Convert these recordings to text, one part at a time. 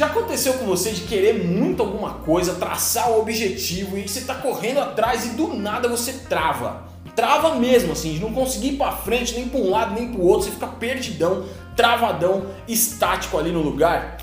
Já aconteceu com você de querer muito alguma coisa, traçar o objetivo e você está correndo atrás e do nada você trava. Trava mesmo, assim, de não conseguir ir para frente, nem para um lado, nem para o outro, você fica perdidão, travadão, estático ali no lugar.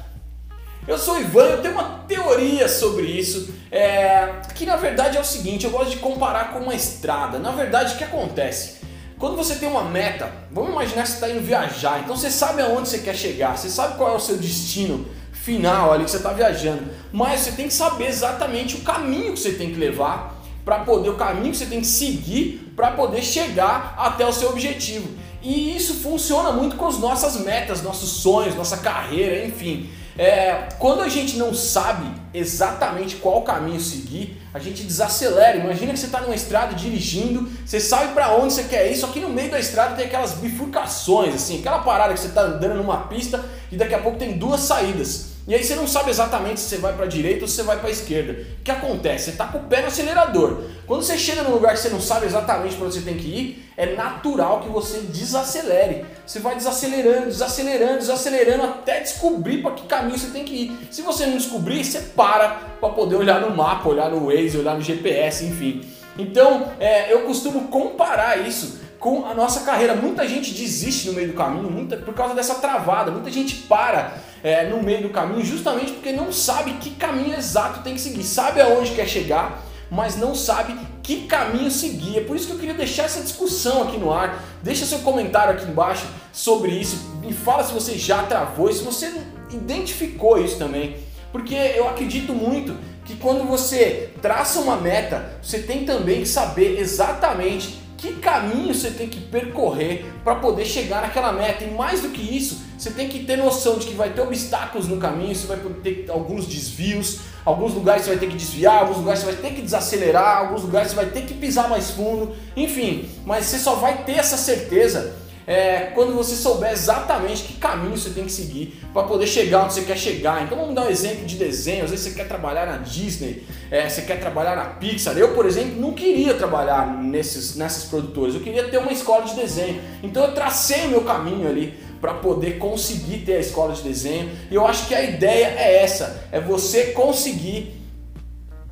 Eu sou o Ivan eu tenho uma teoria sobre isso, é, que na verdade é o seguinte, eu gosto de comparar com uma estrada. Na verdade, o que acontece? Quando você tem uma meta, vamos imaginar que você está indo viajar, então você sabe aonde você quer chegar, você sabe qual é o seu destino final ali que você está viajando, mas você tem que saber exatamente o caminho que você tem que levar para poder, o caminho que você tem que seguir para poder chegar até o seu objetivo. E isso funciona muito com as nossas metas, nossos sonhos, nossa carreira, enfim. É, quando a gente não sabe exatamente qual caminho seguir, a gente desacelera. Imagina que você está numa estrada dirigindo, você sabe para onde você quer ir, só que no meio da estrada tem aquelas bifurcações, assim, aquela parada que você está andando numa pista e daqui a pouco tem duas saídas. E aí você não sabe exatamente se você vai para a direita ou se você vai para a esquerda. O que acontece? Você está com o pé no acelerador. Quando você chega num lugar que você não sabe exatamente para onde você tem que ir, é natural que você desacelere. Você vai desacelerando, desacelerando, desacelerando até descobrir para que caminho você tem que ir. Se você não descobrir, você para para poder olhar no mapa, olhar no Waze, olhar no GPS, enfim. Então, é, eu costumo comparar isso com a nossa carreira. Muita gente desiste no meio do caminho muita, por causa dessa travada. Muita gente para é, no meio do caminho justamente porque não sabe que caminho exato tem que seguir. Sabe aonde quer chegar, mas não sabe que caminho seguir. É por isso que eu queria deixar essa discussão aqui no ar. Deixa seu comentário aqui embaixo sobre isso. Me fala se você já travou se você identificou isso também. Porque eu acredito muito que quando você traça uma meta, você tem também que saber exatamente que caminho você tem que percorrer para poder chegar naquela meta. E mais do que isso, você tem que ter noção de que vai ter obstáculos no caminho, você vai ter alguns desvios, alguns lugares você vai ter que desviar, alguns lugares você vai ter que desacelerar, alguns lugares você vai ter que pisar mais fundo, enfim. Mas você só vai ter essa certeza é, quando você souber exatamente que caminho você tem que seguir para poder chegar onde você quer chegar. Então vamos dar um exemplo de desenho. Às vezes você quer trabalhar na Disney, é, você quer trabalhar na Pixar. Eu, por exemplo, não queria trabalhar nesses, nessas produtoras. Eu queria ter uma escola de desenho. Então eu tracei o meu caminho ali para poder conseguir ter a escola de desenho. E eu acho que a ideia é essa: é você conseguir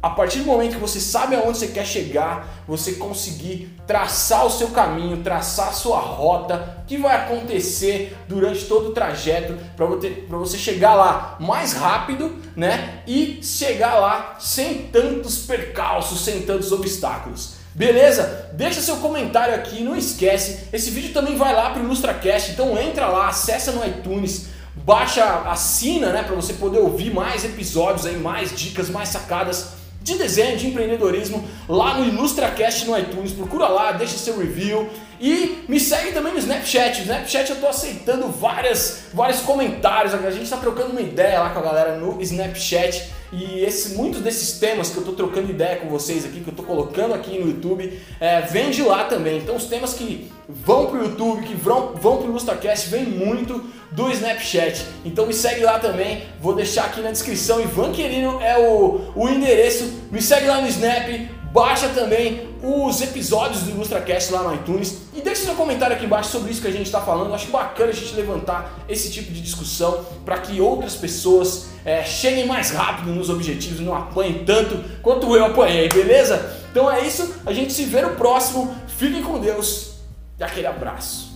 a partir do momento que você sabe aonde você quer chegar, você conseguir traçar o seu caminho, traçar a sua rota, o que vai acontecer durante todo o trajeto para você, você chegar lá mais rápido, né? E chegar lá sem tantos percalços, sem tantos obstáculos. Beleza? Deixa seu comentário aqui, não esquece. Esse vídeo também vai lá para o IlustraCast, então entra lá, acessa no iTunes, baixa, assina, né, para você poder ouvir mais episódios aí, mais dicas, mais sacadas de desenho, de empreendedorismo, lá no IlustraCast no iTunes. Procura lá, deixa seu review e me segue também no Snapchat. No Snapchat eu tô aceitando várias, vários comentários. A gente está trocando uma ideia lá com a galera no Snapchat. E esse, muitos desses temas que eu estou trocando ideia com vocês aqui, que eu estou colocando aqui no YouTube, é, vem de lá também. Então os temas que vão para o YouTube, que vão, vão para o IlustraCast, vem muito do Snapchat. Então me segue lá também, vou deixar aqui na descrição. Ivan Querino é o, o endereço. Me segue lá no Snap, baixa também os episódios do IlustraCast lá no iTunes e deixe seu comentário aqui embaixo sobre isso que a gente está falando. acho bacana a gente levantar esse tipo de discussão para que outras pessoas é, cheguem mais rápido nos objetivos e não apanhem tanto quanto eu apanhei, beleza? Então é isso, a gente se vê no próximo. Fiquem com Deus e aquele abraço.